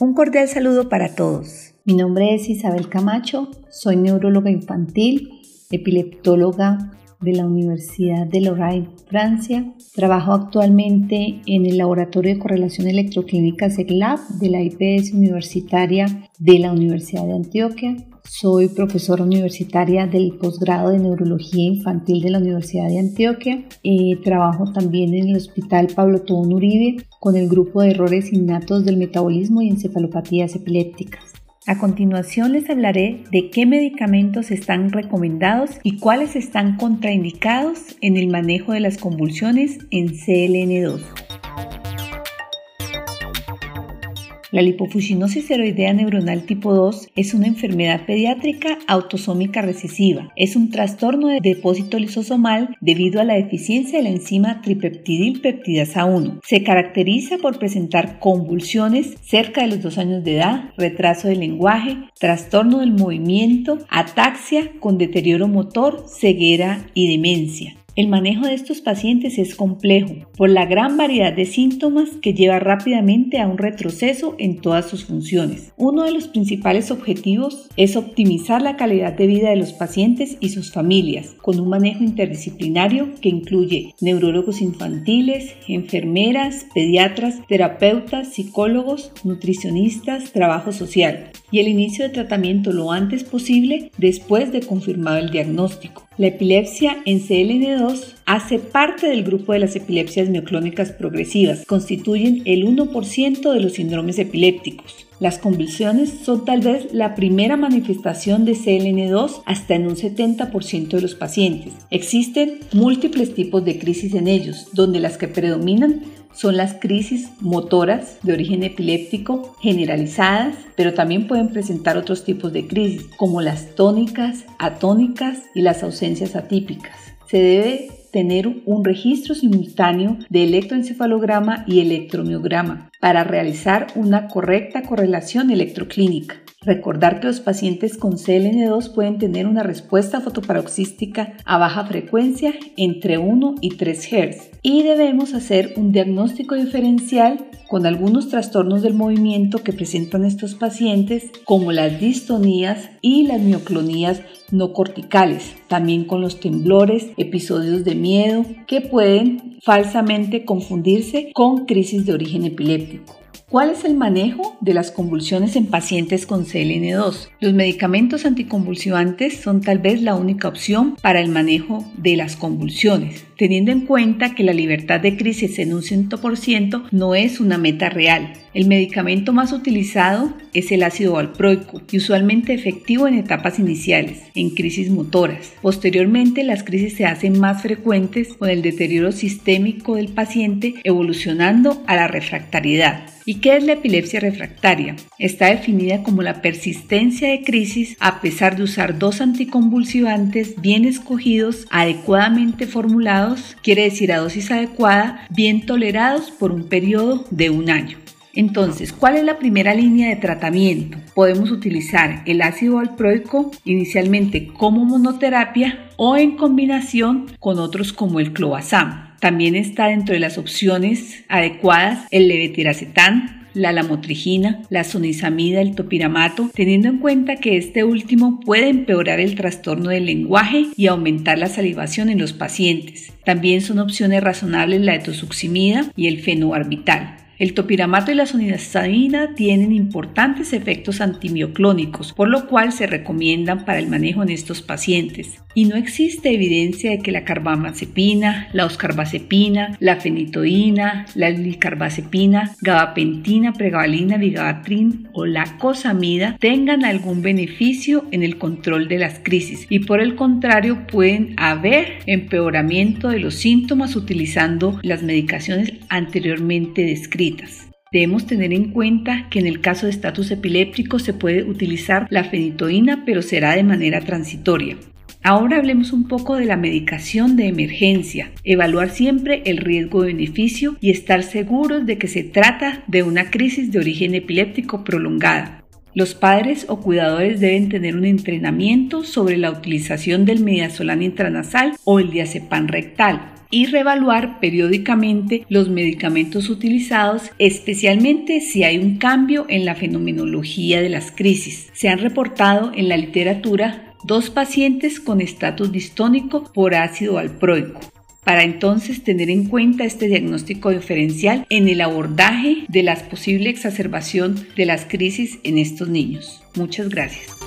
Un cordial saludo para todos. Mi nombre es Isabel Camacho, soy neuróloga infantil, epileptóloga de la Universidad de Lorraine, Francia. Trabajo actualmente en el Laboratorio de Correlación Electroclínica SECLAB de la IPS Universitaria de la Universidad de Antioquia. Soy profesora universitaria del posgrado de Neurología Infantil de la Universidad de Antioquia. Eh, trabajo también en el Hospital Pablo Tobón Uribe con el grupo de errores innatos del metabolismo y encefalopatías epilépticas. A continuación les hablaré de qué medicamentos están recomendados y cuáles están contraindicados en el manejo de las convulsiones en CLN2. La lipofuscinosis seroidea neuronal tipo 2 es una enfermedad pediátrica autosómica recesiva. Es un trastorno de depósito lisosomal debido a la deficiencia de la enzima tripeptidilpeptidasa 1. Se caracteriza por presentar convulsiones cerca de los dos años de edad, retraso del lenguaje, trastorno del movimiento, ataxia con deterioro motor, ceguera y demencia. El manejo de estos pacientes es complejo por la gran variedad de síntomas que lleva rápidamente a un retroceso en todas sus funciones. Uno de los principales objetivos es optimizar la calidad de vida de los pacientes y sus familias con un manejo interdisciplinario que incluye neurólogos infantiles, enfermeras, pediatras, terapeutas, psicólogos, nutricionistas, trabajo social y el inicio de tratamiento lo antes posible después de confirmado el diagnóstico. La epilepsia en CLN2 hace parte del grupo de las epilepsias mioclónicas progresivas, constituyen el 1% de los síndromes epilépticos. Las convulsiones son tal vez la primera manifestación de CLN2 hasta en un 70% de los pacientes. Existen múltiples tipos de crisis en ellos, donde las que predominan son las crisis motoras de origen epiléptico generalizadas, pero también pueden presentar otros tipos de crisis, como las tónicas, atónicas y las ausencias atípicas. Se debe tener un registro simultáneo de electroencefalograma y electromiograma para realizar una correcta correlación electroclínica. Recordar que los pacientes con CLN2 pueden tener una respuesta fotoparoxística a baja frecuencia entre 1 y 3 Hz y debemos hacer un diagnóstico diferencial con algunos trastornos del movimiento que presentan estos pacientes como las distonías y las mioclonías no corticales, también con los temblores, episodios de miedo que pueden falsamente confundirse con crisis de origen epiléptico. ¿Cuál es el manejo de las convulsiones en pacientes con CLN2? Los medicamentos anticonvulsivantes son tal vez la única opción para el manejo de las convulsiones, teniendo en cuenta que la libertad de crisis en un 100% no es una meta real. El medicamento más utilizado es el ácido valproico y usualmente efectivo en etapas iniciales, en crisis motoras. Posteriormente, las crisis se hacen más frecuentes con el deterioro sistémico del paciente evolucionando a la refractariedad. ¿Y qué es la epilepsia refractaria? Está definida como la persistencia de crisis a pesar de usar dos anticonvulsivantes bien escogidos, adecuadamente formulados, quiere decir a dosis adecuada, bien tolerados por un periodo de un año. Entonces, ¿cuál es la primera línea de tratamiento? Podemos utilizar el ácido valproico inicialmente como monoterapia o en combinación con otros como el clobazam. También está dentro de las opciones adecuadas el levetiracetam, la lamotrigina, la sonizamida, el topiramato, teniendo en cuenta que este último puede empeorar el trastorno del lenguaje y aumentar la salivación en los pacientes. También son opciones razonables la etosuximida y el fenobarbital. El topiramato y la sonidazamina tienen importantes efectos antimioclónicos, por lo cual se recomiendan para el manejo en estos pacientes y no existe evidencia de que la carbamazepina, la oscarbazepina, la fenitoína, la licarbazepina, gabapentina, pregabalina, vigabatrin o la cosamida tengan algún beneficio en el control de las crisis y por el contrario pueden haber empeoramiento de los síntomas utilizando las medicaciones anteriormente descritas. Debemos tener en cuenta que en el caso de estatus epiléptico se puede utilizar la fenitoína, pero será de manera transitoria. Ahora hablemos un poco de la medicación de emergencia, evaluar siempre el riesgo-beneficio y estar seguros de que se trata de una crisis de origen epiléptico prolongada. Los padres o cuidadores deben tener un entrenamiento sobre la utilización del midazolam intranasal o el diazepam rectal y reevaluar periódicamente los medicamentos utilizados, especialmente si hay un cambio en la fenomenología de las crisis. Se han reportado en la literatura dos pacientes con estatus distónico por ácido alproico para entonces tener en cuenta este diagnóstico diferencial en el abordaje de la posible exacerbación de las crisis en estos niños. Muchas gracias.